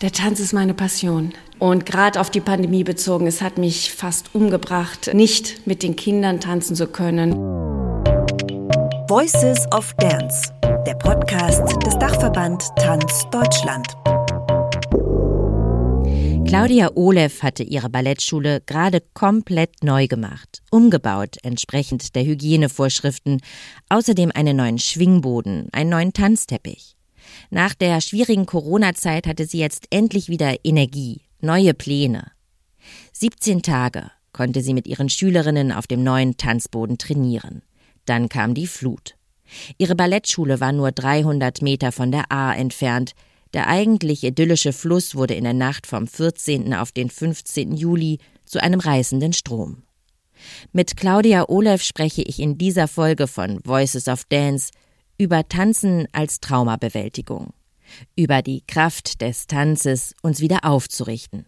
Der Tanz ist meine Passion. Und gerade auf die Pandemie bezogen, es hat mich fast umgebracht, nicht mit den Kindern tanzen zu können. Voices of Dance, der Podcast des Dachverband Tanz Deutschland. Claudia Olev hatte ihre Ballettschule gerade komplett neu gemacht, umgebaut entsprechend der Hygienevorschriften, außerdem einen neuen Schwingboden, einen neuen Tanzteppich. Nach der schwierigen Corona-Zeit hatte sie jetzt endlich wieder Energie, neue Pläne. 17 Tage konnte sie mit ihren Schülerinnen auf dem neuen Tanzboden trainieren. Dann kam die Flut. Ihre Ballettschule war nur 300 Meter von der Ahr entfernt. Der eigentlich idyllische Fluss wurde in der Nacht vom 14. auf den 15. Juli zu einem reißenden Strom. Mit Claudia Olev spreche ich in dieser Folge von Voices of Dance über Tanzen als Traumabewältigung, über die Kraft des Tanzes, uns wieder aufzurichten.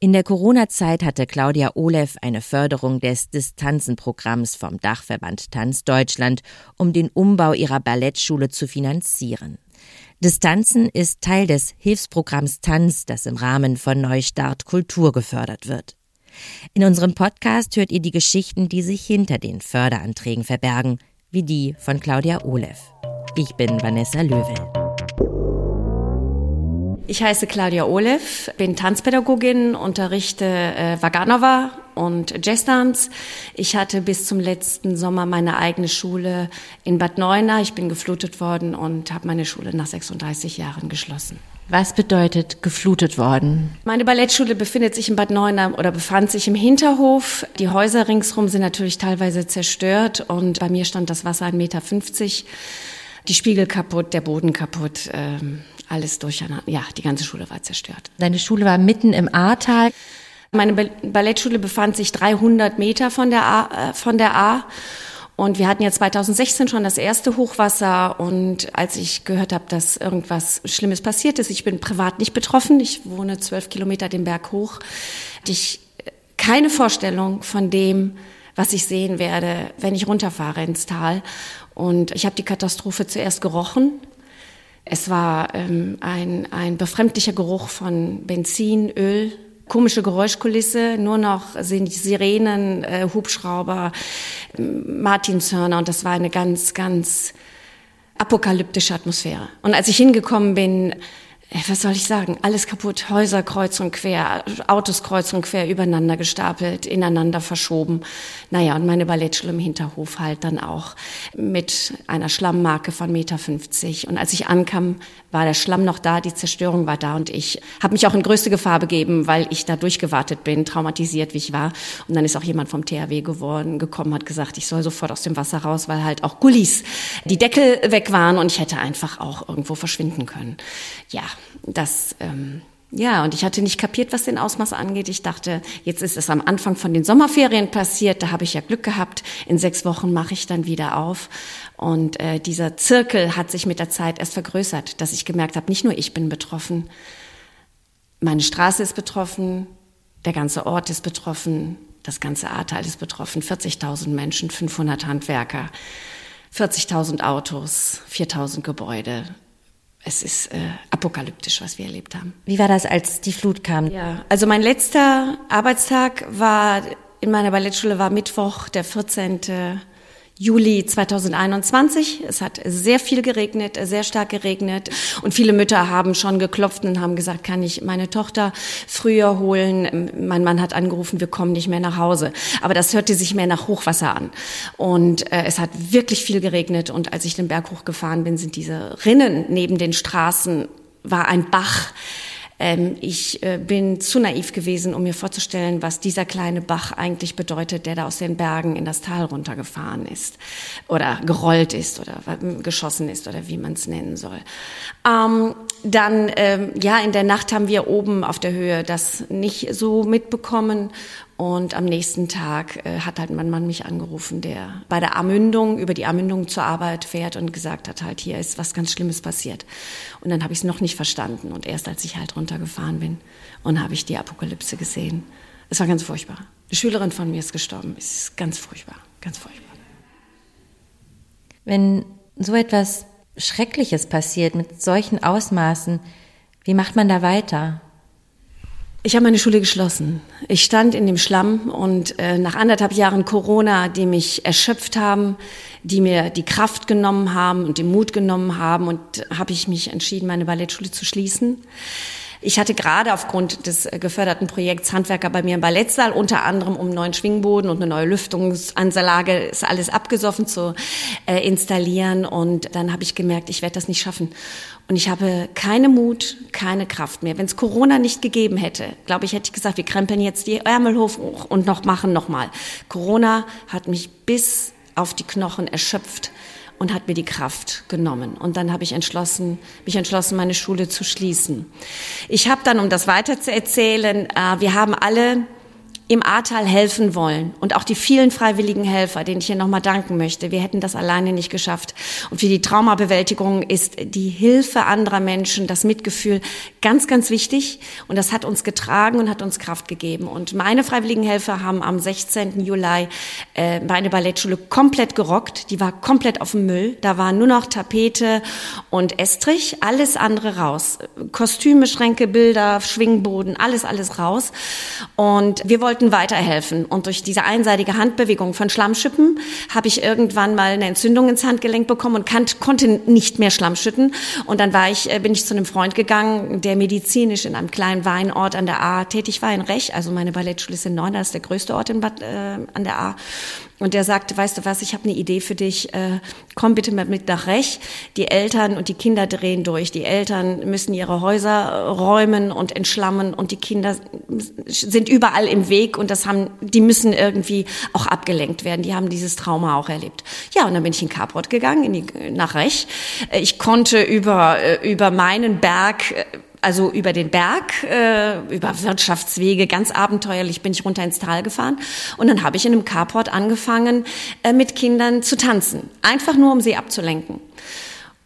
In der Corona-Zeit hatte Claudia Olev eine Förderung des Distanzenprogramms vom Dachverband Tanz Deutschland, um den Umbau ihrer Ballettschule zu finanzieren. Distanzen ist Teil des Hilfsprogramms Tanz, das im Rahmen von Neustart Kultur gefördert wird. In unserem Podcast hört ihr die Geschichten, die sich hinter den Förderanträgen verbergen, wie die von Claudia Olev. Ich bin Vanessa Löwel. Ich heiße Claudia Olev, bin Tanzpädagogin, unterrichte äh, Vaganova und Jazzdance. Ich hatte bis zum letzten Sommer meine eigene Schule in Bad Neuenahr. Ich bin geflutet worden und habe meine Schule nach 36 Jahren geschlossen. Was bedeutet geflutet worden? Meine Ballettschule befindet sich in Bad Neuenahr oder befand sich im Hinterhof. Die Häuser ringsherum sind natürlich teilweise zerstört und bei mir stand das Wasser 1,50 Meter. Die Spiegel kaputt, der Boden kaputt, ähm, alles durcheinander. Ja, die ganze Schule war zerstört. Deine Schule war mitten im Ahrtal. Meine Ballettschule befand sich 300 Meter von der A, äh, von der A und wir hatten ja 2016 schon das erste Hochwasser und als ich gehört habe, dass irgendwas Schlimmes passiert ist, ich bin privat nicht betroffen, ich wohne zwölf Kilometer den Berg hoch, hatte ich keine Vorstellung von dem, was ich sehen werde, wenn ich runterfahre ins Tal. Und ich habe die Katastrophe zuerst gerochen. Es war ähm, ein, ein befremdlicher Geruch von Benzin, Öl, komische Geräuschkulisse, nur noch sind die Sirenen, äh, Hubschrauber, Martinshörner und das war eine ganz, ganz apokalyptische Atmosphäre. Und als ich hingekommen bin, was soll ich sagen, alles kaputt, Häuser kreuz und quer, Autos kreuz und quer übereinander gestapelt, ineinander verschoben. Naja, und meine Ballettschule im Hinterhof halt dann auch mit einer Schlammmarke von Meter 50. Und als ich ankam, war der Schlamm noch da, die Zerstörung war da und ich habe mich auch in größte Gefahr begeben, weil ich da durchgewartet bin, traumatisiert wie ich war. Und dann ist auch jemand vom THW geworden, gekommen, hat gesagt, ich soll sofort aus dem Wasser raus, weil halt auch Gullis die Deckel weg waren und ich hätte einfach auch irgendwo verschwinden können. Ja, das, ähm, ja, und ich hatte nicht kapiert, was den Ausmaß angeht. Ich dachte, jetzt ist es am Anfang von den Sommerferien passiert, da habe ich ja Glück gehabt. In sechs Wochen mache ich dann wieder auf. Und äh, dieser Zirkel hat sich mit der Zeit erst vergrößert, dass ich gemerkt habe, nicht nur ich bin betroffen, meine Straße ist betroffen, der ganze Ort ist betroffen, das ganze Ahrtal ist betroffen, 40.000 Menschen, 500 Handwerker, 40.000 Autos, 4.000 Gebäude es ist äh, apokalyptisch, was wir erlebt haben. Wie war das, als die Flut kam? Ja, also mein letzter Arbeitstag war in meiner Ballettschule war Mittwoch, der 14. Juli 2021. Es hat sehr viel geregnet, sehr stark geregnet und viele Mütter haben schon geklopft und haben gesagt, kann ich meine Tochter früher holen? Mein Mann hat angerufen, wir kommen nicht mehr nach Hause. Aber das hörte sich mehr nach Hochwasser an. Und äh, es hat wirklich viel geregnet und als ich den Berg hochgefahren bin, sind diese Rinnen neben den Straßen war ein Bach ähm, ich äh, bin zu naiv gewesen, um mir vorzustellen, was dieser kleine Bach eigentlich bedeutet, der da aus den Bergen in das Tal runtergefahren ist oder gerollt ist oder geschossen ist oder wie man es nennen soll. Ähm, dann, ähm, ja, in der Nacht haben wir oben auf der Höhe das nicht so mitbekommen und am nächsten Tag äh, hat halt mein Mann mich angerufen, der bei der Amündung, über die Amündung zur Arbeit fährt und gesagt hat, halt, hier ist was ganz Schlimmes passiert. Und dann habe ich es noch nicht verstanden. Und erst als ich halt runtergefahren bin und habe ich die Apokalypse gesehen. Es war ganz furchtbar. Eine Schülerin von mir ist gestorben. Es ist ganz furchtbar, ganz furchtbar. Wenn so etwas Schreckliches passiert mit solchen Ausmaßen, Wie macht man da weiter? Ich habe meine Schule geschlossen. Ich stand in dem Schlamm und äh, nach anderthalb Jahren Corona, die mich erschöpft haben, die mir die Kraft genommen haben und den Mut genommen haben, und habe ich mich entschieden, meine Ballettschule zu schließen. Ich hatte gerade aufgrund des äh, geförderten Projekts Handwerker bei mir im Ballettsaal, unter anderem um einen neuen Schwingboden und eine neue Lüftungsanlage, ist alles abgesoffen zu äh, installieren. Und dann habe ich gemerkt, ich werde das nicht schaffen. Und ich habe keine Mut, keine Kraft mehr. Wenn es Corona nicht gegeben hätte, glaube ich, hätte ich gesagt, wir krempeln jetzt die Ärmel hoch und noch machen nochmal. Corona hat mich bis auf die Knochen erschöpft und hat mir die Kraft genommen. Und dann habe ich entschlossen, mich entschlossen, meine Schule zu schließen. Ich habe dann, um das weiter zu erzählen, äh, wir haben alle im Ahrtal helfen wollen und auch die vielen freiwilligen Helfer, denen ich hier nochmal danken möchte. Wir hätten das alleine nicht geschafft. Und für die Traumabewältigung ist die Hilfe anderer Menschen, das Mitgefühl ganz, ganz wichtig. Und das hat uns getragen und hat uns Kraft gegeben. Und meine freiwilligen Helfer haben am 16. Juli äh, meine Ballettschule komplett gerockt. Die war komplett auf dem Müll. Da war nur noch Tapete und Estrich, alles andere raus. Kostüme, Schränke, Bilder, Schwingboden, alles, alles raus. Und wir wollten wollten weiterhelfen. Und durch diese einseitige Handbewegung von Schlammschippen habe ich irgendwann mal eine Entzündung ins Handgelenk bekommen und kann, konnte nicht mehr Schlamm schütten. Und dann war ich, äh, bin ich zu einem Freund gegangen, der medizinisch in einem kleinen Weinort an der A tätig war, in Rech. Also meine Ballettschule ist in Neun, das ist der größte Ort in Bad, äh, an der A. Und der sagte, weißt du was, ich habe eine Idee für dich, äh, komm bitte mit nach Rech. Die Eltern und die Kinder drehen durch. Die Eltern müssen ihre Häuser räumen und entschlammen und die Kinder sind überall im Weg und das haben, die müssen irgendwie auch abgelenkt werden. Die haben dieses Trauma auch erlebt. Ja, und dann bin ich in Carport gegangen, in die, nach Rech. Ich konnte über, äh, über meinen Berg äh, also über den Berg, äh, über Wirtschaftswege, ganz abenteuerlich bin ich runter ins Tal gefahren. Und dann habe ich in einem Carport angefangen, äh, mit Kindern zu tanzen. Einfach nur, um sie abzulenken.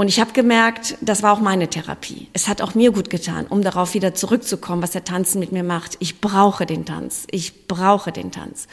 Und ich habe gemerkt, das war auch meine Therapie. Es hat auch mir gut getan, um darauf wieder zurückzukommen, was der Tanzen mit mir macht. Ich brauche den Tanz. Ich brauche den Tanz.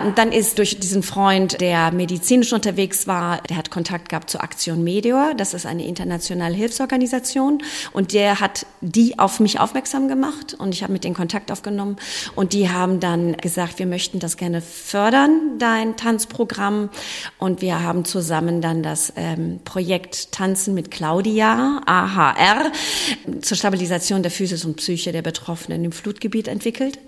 Und dann ist durch diesen Freund, der medizinisch unterwegs war, der hat Kontakt gehabt zur Aktion Meteor. Das ist eine internationale Hilfsorganisation. Und der hat die auf mich aufmerksam gemacht. Und ich habe mit denen Kontakt aufgenommen. Und die haben dann gesagt, wir möchten das gerne fördern, dein Tanzprogramm. Und wir haben zusammen dann das ähm, Projekt Tanz Tanzen mit Claudia, AHR, zur Stabilisation der Physis und Psyche der Betroffenen im Flutgebiet entwickelt.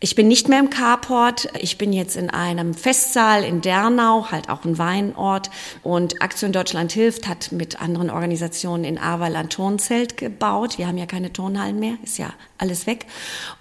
Ich bin nicht mehr im Carport. Ich bin jetzt in einem Festsaal in Dernau, halt auch ein Weinort. Und Aktion Deutschland hilft hat mit anderen Organisationen in Ahrweiler ein Turnzelt gebaut. Wir haben ja keine Turnhallen mehr, ist ja alles weg.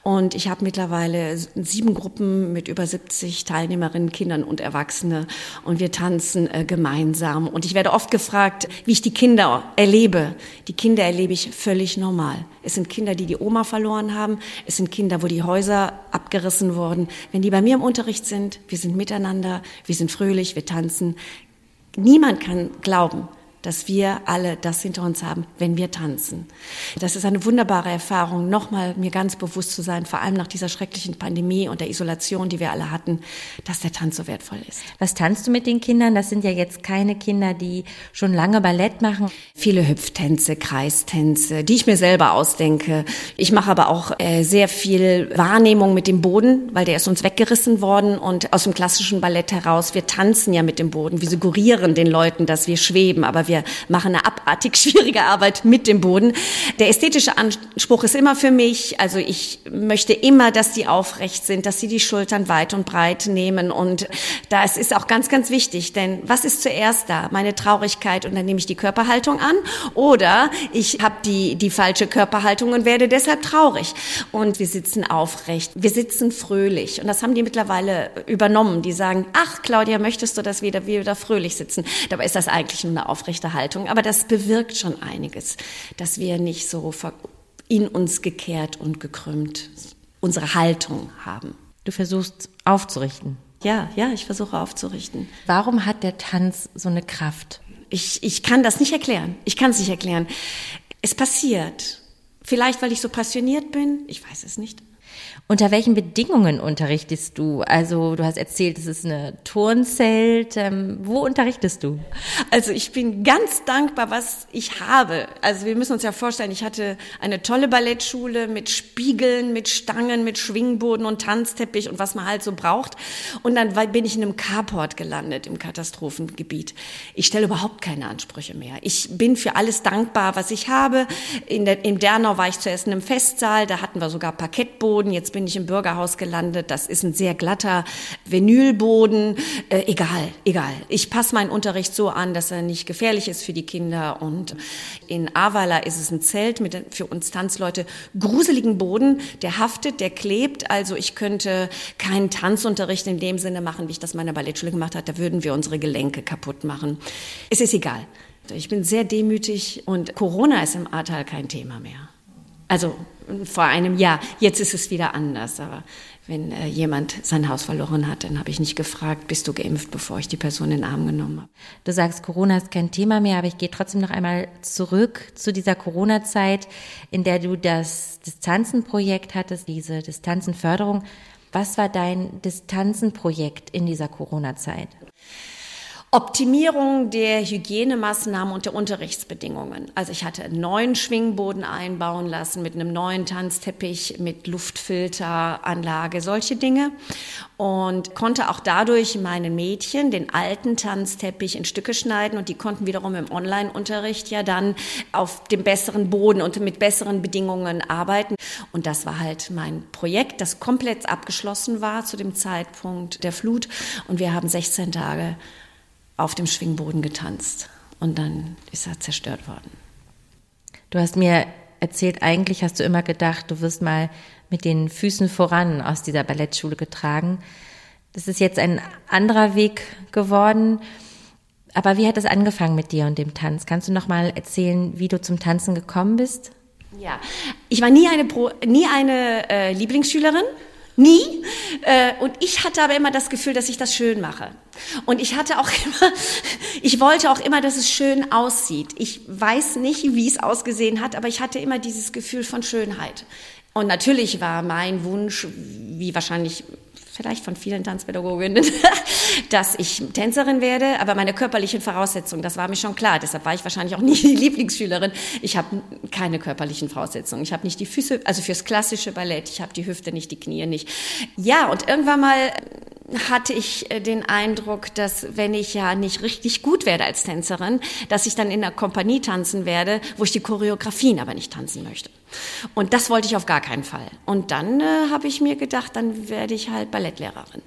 Und ich habe mittlerweile sieben Gruppen mit über 70 Teilnehmerinnen, Kindern und Erwachsene. Und wir tanzen äh, gemeinsam. Und ich werde oft gefragt, wie ich die Kinder erlebe. Die Kinder erlebe ich völlig normal. Es sind Kinder, die die Oma verloren haben. Es sind Kinder, wo die Häuser abgerissen wurden. Wenn die bei mir im Unterricht sind, wir sind miteinander, wir sind fröhlich, wir tanzen. Niemand kann glauben, dass wir alle das hinter uns haben, wenn wir tanzen. Das ist eine wunderbare Erfahrung, nochmal mir ganz bewusst zu sein, vor allem nach dieser schrecklichen Pandemie und der Isolation, die wir alle hatten, dass der Tanz so wertvoll ist. Was tanzt du mit den Kindern? Das sind ja jetzt keine Kinder, die schon lange Ballett machen. Viele Hüpftänze, Kreistänze, die ich mir selber ausdenke. Ich mache aber auch äh, sehr viel Wahrnehmung mit dem Boden, weil der ist uns weggerissen worden und aus dem klassischen Ballett heraus, wir tanzen ja mit dem Boden, wir suggerieren den Leuten, dass wir schweben, aber wir machen eine abartig schwierige Arbeit mit dem Boden. Der ästhetische Anspruch ist immer für mich, also ich möchte immer, dass die aufrecht sind, dass sie die Schultern weit und breit nehmen und das ist auch ganz, ganz wichtig, denn was ist zuerst da? Meine Traurigkeit und dann nehme ich die Körperhaltung an oder ich habe die, die falsche Körperhaltung und werde deshalb traurig. Und wir sitzen aufrecht, wir sitzen fröhlich und das haben die mittlerweile übernommen. Die sagen, ach Claudia, möchtest du, dass wir wieder, wieder fröhlich sitzen? Dabei ist das eigentlich nur eine aufrechte aufrechte Haltung. Aber das bewirkt schon einiges, dass wir nicht so in uns gekehrt und gekrümmt unsere Haltung haben. Du versuchst aufzurichten. Ja, ja, ich versuche aufzurichten. Warum hat der Tanz so eine Kraft? Ich, ich kann das nicht erklären. Ich kann es nicht erklären. Es passiert. Vielleicht, weil ich so passioniert bin. Ich weiß es nicht. Unter welchen Bedingungen unterrichtest du? Also du hast erzählt, es ist eine Turnzelt. Ähm, wo unterrichtest du? Also ich bin ganz dankbar, was ich habe. Also wir müssen uns ja vorstellen, ich hatte eine tolle Ballettschule mit Spiegeln, mit Stangen, mit Schwingboden und Tanzteppich und was man halt so braucht. Und dann bin ich in einem Carport gelandet im Katastrophengebiet. Ich stelle überhaupt keine Ansprüche mehr. Ich bin für alles dankbar, was ich habe. In der, Im Dernau war ich zuerst in einem Festsaal, da hatten wir sogar Parkettboden. Jetzt bin ich im Bürgerhaus gelandet. Das ist ein sehr glatter Vinylboden. Äh, egal, egal. Ich passe meinen Unterricht so an, dass er nicht gefährlich ist für die Kinder. Und in Ahrweiler ist es ein Zelt mit für uns Tanzleute gruseligen Boden. Der haftet, der klebt. Also ich könnte keinen Tanzunterricht in dem Sinne machen, wie ich das meiner Ballettschule gemacht habe. Da würden wir unsere Gelenke kaputt machen. Es ist egal. Ich bin sehr demütig und Corona ist im Ahrtal kein Thema mehr. Also vor einem Jahr. Jetzt ist es wieder anders. Aber wenn äh, jemand sein Haus verloren hat, dann habe ich nicht gefragt, bist du geimpft, bevor ich die Person in den Arm genommen habe. Du sagst, Corona ist kein Thema mehr, aber ich gehe trotzdem noch einmal zurück zu dieser Corona-Zeit, in der du das Distanzenprojekt hattest, diese Distanzenförderung. Was war dein Distanzenprojekt in dieser Corona-Zeit? Optimierung der Hygienemaßnahmen und der Unterrichtsbedingungen. Also ich hatte einen neuen Schwingboden einbauen lassen mit einem neuen Tanzteppich, mit Luftfilteranlage, solche Dinge. Und konnte auch dadurch meinen Mädchen den alten Tanzteppich in Stücke schneiden und die konnten wiederum im Online-Unterricht ja dann auf dem besseren Boden und mit besseren Bedingungen arbeiten. Und das war halt mein Projekt, das komplett abgeschlossen war zu dem Zeitpunkt der Flut. Und wir haben 16 Tage auf dem Schwingboden getanzt. Und dann ist er zerstört worden. Du hast mir erzählt, eigentlich hast du immer gedacht, du wirst mal mit den Füßen voran aus dieser Ballettschule getragen. Das ist jetzt ein anderer Weg geworden. Aber wie hat es angefangen mit dir und dem Tanz? Kannst du noch mal erzählen, wie du zum Tanzen gekommen bist? Ja, ich war nie eine, Pro, nie eine äh, Lieblingsschülerin. Nie. Äh, und ich hatte aber immer das Gefühl, dass ich das schön mache. Und ich hatte auch immer, ich wollte auch immer, dass es schön aussieht. Ich weiß nicht, wie es ausgesehen hat, aber ich hatte immer dieses Gefühl von Schönheit. Und natürlich war mein Wunsch, wie wahrscheinlich vielleicht von vielen Tanzpädagoginnen, dass ich Tänzerin werde, aber meine körperlichen Voraussetzungen, das war mir schon klar. Deshalb war ich wahrscheinlich auch nie die Lieblingsschülerin. Ich habe keine körperlichen Voraussetzungen. Ich habe nicht die Füße, also fürs klassische Ballett, ich habe die Hüfte nicht, die Knie nicht. Ja, und irgendwann mal hatte ich äh, den Eindruck, dass wenn ich ja nicht richtig gut werde als Tänzerin, dass ich dann in der Kompanie tanzen werde, wo ich die Choreografien aber nicht tanzen möchte. Und das wollte ich auf gar keinen Fall. Und dann äh, habe ich mir gedacht, dann werde ich halt Ballettlehrerin.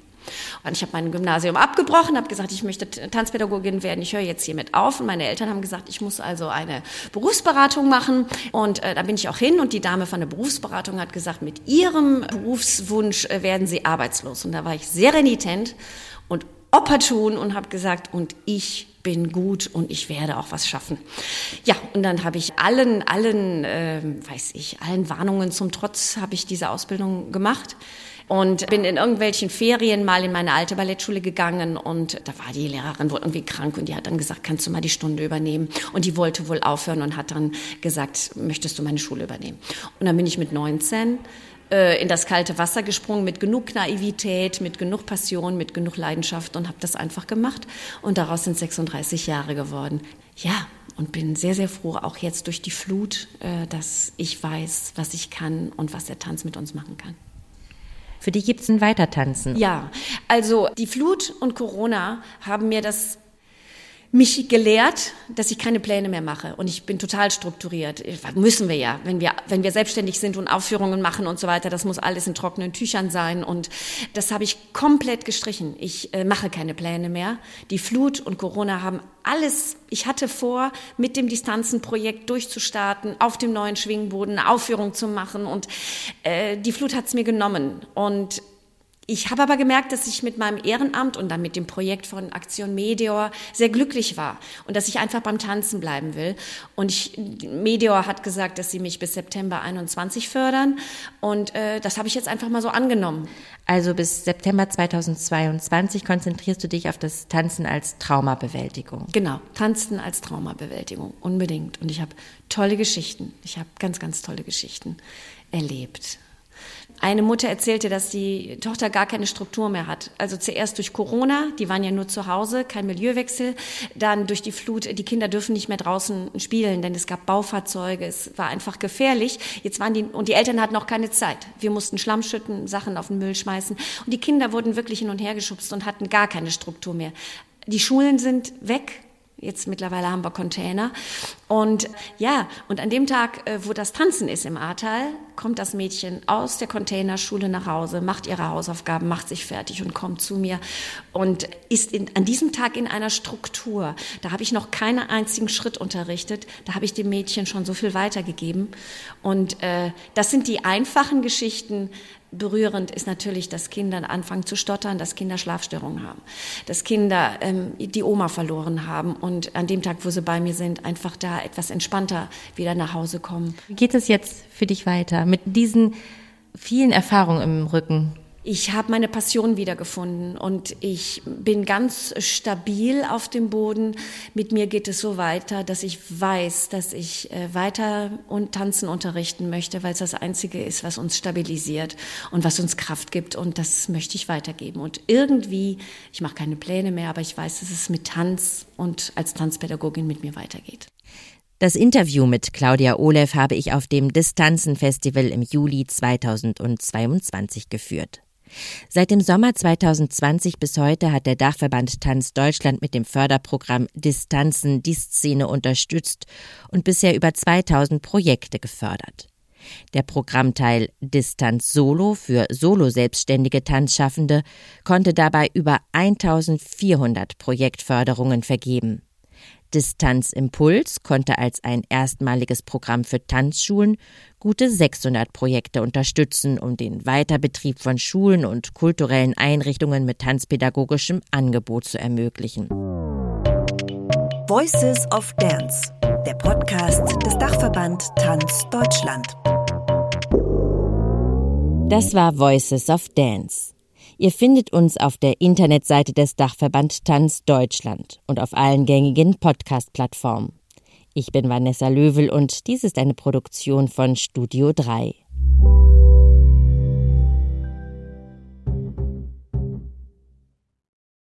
Und ich habe mein Gymnasium abgebrochen, habe gesagt, ich möchte Tanzpädagogin werden, ich höre jetzt hiermit auf. Und meine Eltern haben gesagt, ich muss also eine Berufsberatung machen. Und äh, da bin ich auch hin und die Dame von der Berufsberatung hat gesagt, mit ihrem Berufswunsch äh, werden sie arbeitslos. Und da war ich sehr renitent und opportun und habe gesagt, und ich bin gut und ich werde auch was schaffen. Ja, und dann habe ich allen, allen, äh, weiß ich, allen Warnungen zum Trotz habe ich diese Ausbildung gemacht und bin in irgendwelchen Ferien mal in meine alte Ballettschule gegangen und da war die Lehrerin wohl irgendwie krank und die hat dann gesagt, kannst du mal die Stunde übernehmen? Und die wollte wohl aufhören und hat dann gesagt, möchtest du meine Schule übernehmen? Und dann bin ich mit 19 äh, in das kalte Wasser gesprungen mit genug Naivität, mit genug Passion, mit genug Leidenschaft und habe das einfach gemacht. Und daraus sind 36 Jahre geworden. Ja, und bin sehr, sehr froh, auch jetzt durch die Flut, äh, dass ich weiß, was ich kann und was der Tanz mit uns machen kann. Für die gibt es ein Weitertanzen. Ja, also die Flut und Corona haben mir das mich gelehrt, dass ich keine Pläne mehr mache und ich bin total strukturiert. Müssen wir ja, wenn wir wenn wir selbstständig sind und Aufführungen machen und so weiter, das muss alles in trockenen Tüchern sein und das habe ich komplett gestrichen. Ich äh, mache keine Pläne mehr. Die Flut und Corona haben alles. Ich hatte vor, mit dem Distanzenprojekt durchzustarten, auf dem neuen Schwingboden eine Aufführung zu machen und äh, die Flut hat's mir genommen und ich habe aber gemerkt, dass ich mit meinem Ehrenamt und dann mit dem Projekt von Aktion Meteor sehr glücklich war und dass ich einfach beim Tanzen bleiben will. Und ich, Meteor hat gesagt, dass sie mich bis September 21 fördern und äh, das habe ich jetzt einfach mal so angenommen. Also bis September 2022 konzentrierst du dich auf das Tanzen als Traumabewältigung. Genau, Tanzen als Traumabewältigung, unbedingt. Und ich habe tolle Geschichten. Ich habe ganz, ganz tolle Geschichten erlebt Eine Mutter erzählte, dass die Tochter gar keine Struktur mehr hat. Also zuerst durch Corona, die waren ja nur zu Hause, kein Milieuwechsel. Dann durch die Flut, die Kinder dürfen nicht mehr draußen spielen, denn es gab Baufahrzeuge, es war einfach gefährlich. Jetzt waren die, und die Eltern hatten auch keine Zeit. Wir mussten Schlamm schütten, Sachen auf den Müll schmeißen. Und die Kinder wurden wirklich hin und her geschubst und hatten gar keine Struktur mehr. Die Schulen sind weg, Jetzt mittlerweile haben wir Container. Und ja, und an dem Tag, äh, wo das Tanzen ist im Ahrtal, kommt das Mädchen aus der Containerschule nach Hause, macht ihre Hausaufgaben, macht sich fertig und kommt zu mir und ist in, an diesem Tag in einer Struktur. Da habe ich noch keinen einzigen Schritt unterrichtet. Da habe ich dem Mädchen schon so viel weitergegeben. Und äh, das sind die einfachen Geschichten, berührend ist natürlich, dass Kinder anfangen zu stottern, dass Kinder Schlafstörungen haben, dass Kinder ähm, die Oma verloren haben und an dem Tag, wo sie bei mir sind, einfach da etwas entspannter wieder nach Hause kommen. Wie geht es jetzt für dich weiter mit diesen vielen Erfahrungen im Rücken? Ich habe meine Passion wiedergefunden und ich bin ganz stabil auf dem Boden. Mit mir geht es so weiter, dass ich weiß, dass ich äh, weiter und tanzen unterrichten möchte, weil es das Einzige ist, was uns stabilisiert und was uns Kraft gibt. Und das möchte ich weitergeben. Und irgendwie, ich mache keine Pläne mehr, aber ich weiß, dass es mit Tanz und als Tanzpädagogin mit mir weitergeht. Das Interview mit Claudia Olev habe ich auf dem Distanzenfestival im Juli 2022 geführt. Seit dem Sommer 2020 bis heute hat der Dachverband Tanz Deutschland mit dem Förderprogramm Distanzen die Szene unterstützt und bisher über 2000 Projekte gefördert. Der Programmteil Distanz Solo für solo-selbstständige Tanzschaffende konnte dabei über 1400 Projektförderungen vergeben. Distanz Impuls konnte als ein erstmaliges Programm für Tanzschulen gute 600 Projekte unterstützen, um den Weiterbetrieb von Schulen und kulturellen Einrichtungen mit tanzpädagogischem Angebot zu ermöglichen. Voices of Dance, der Podcast des Dachverband Tanz Deutschland. Das war Voices of Dance. Ihr findet uns auf der Internetseite des Dachverband Tanz Deutschland und auf allen gängigen Podcast-Plattformen. Ich bin Vanessa Löwel und dies ist eine Produktion von Studio 3.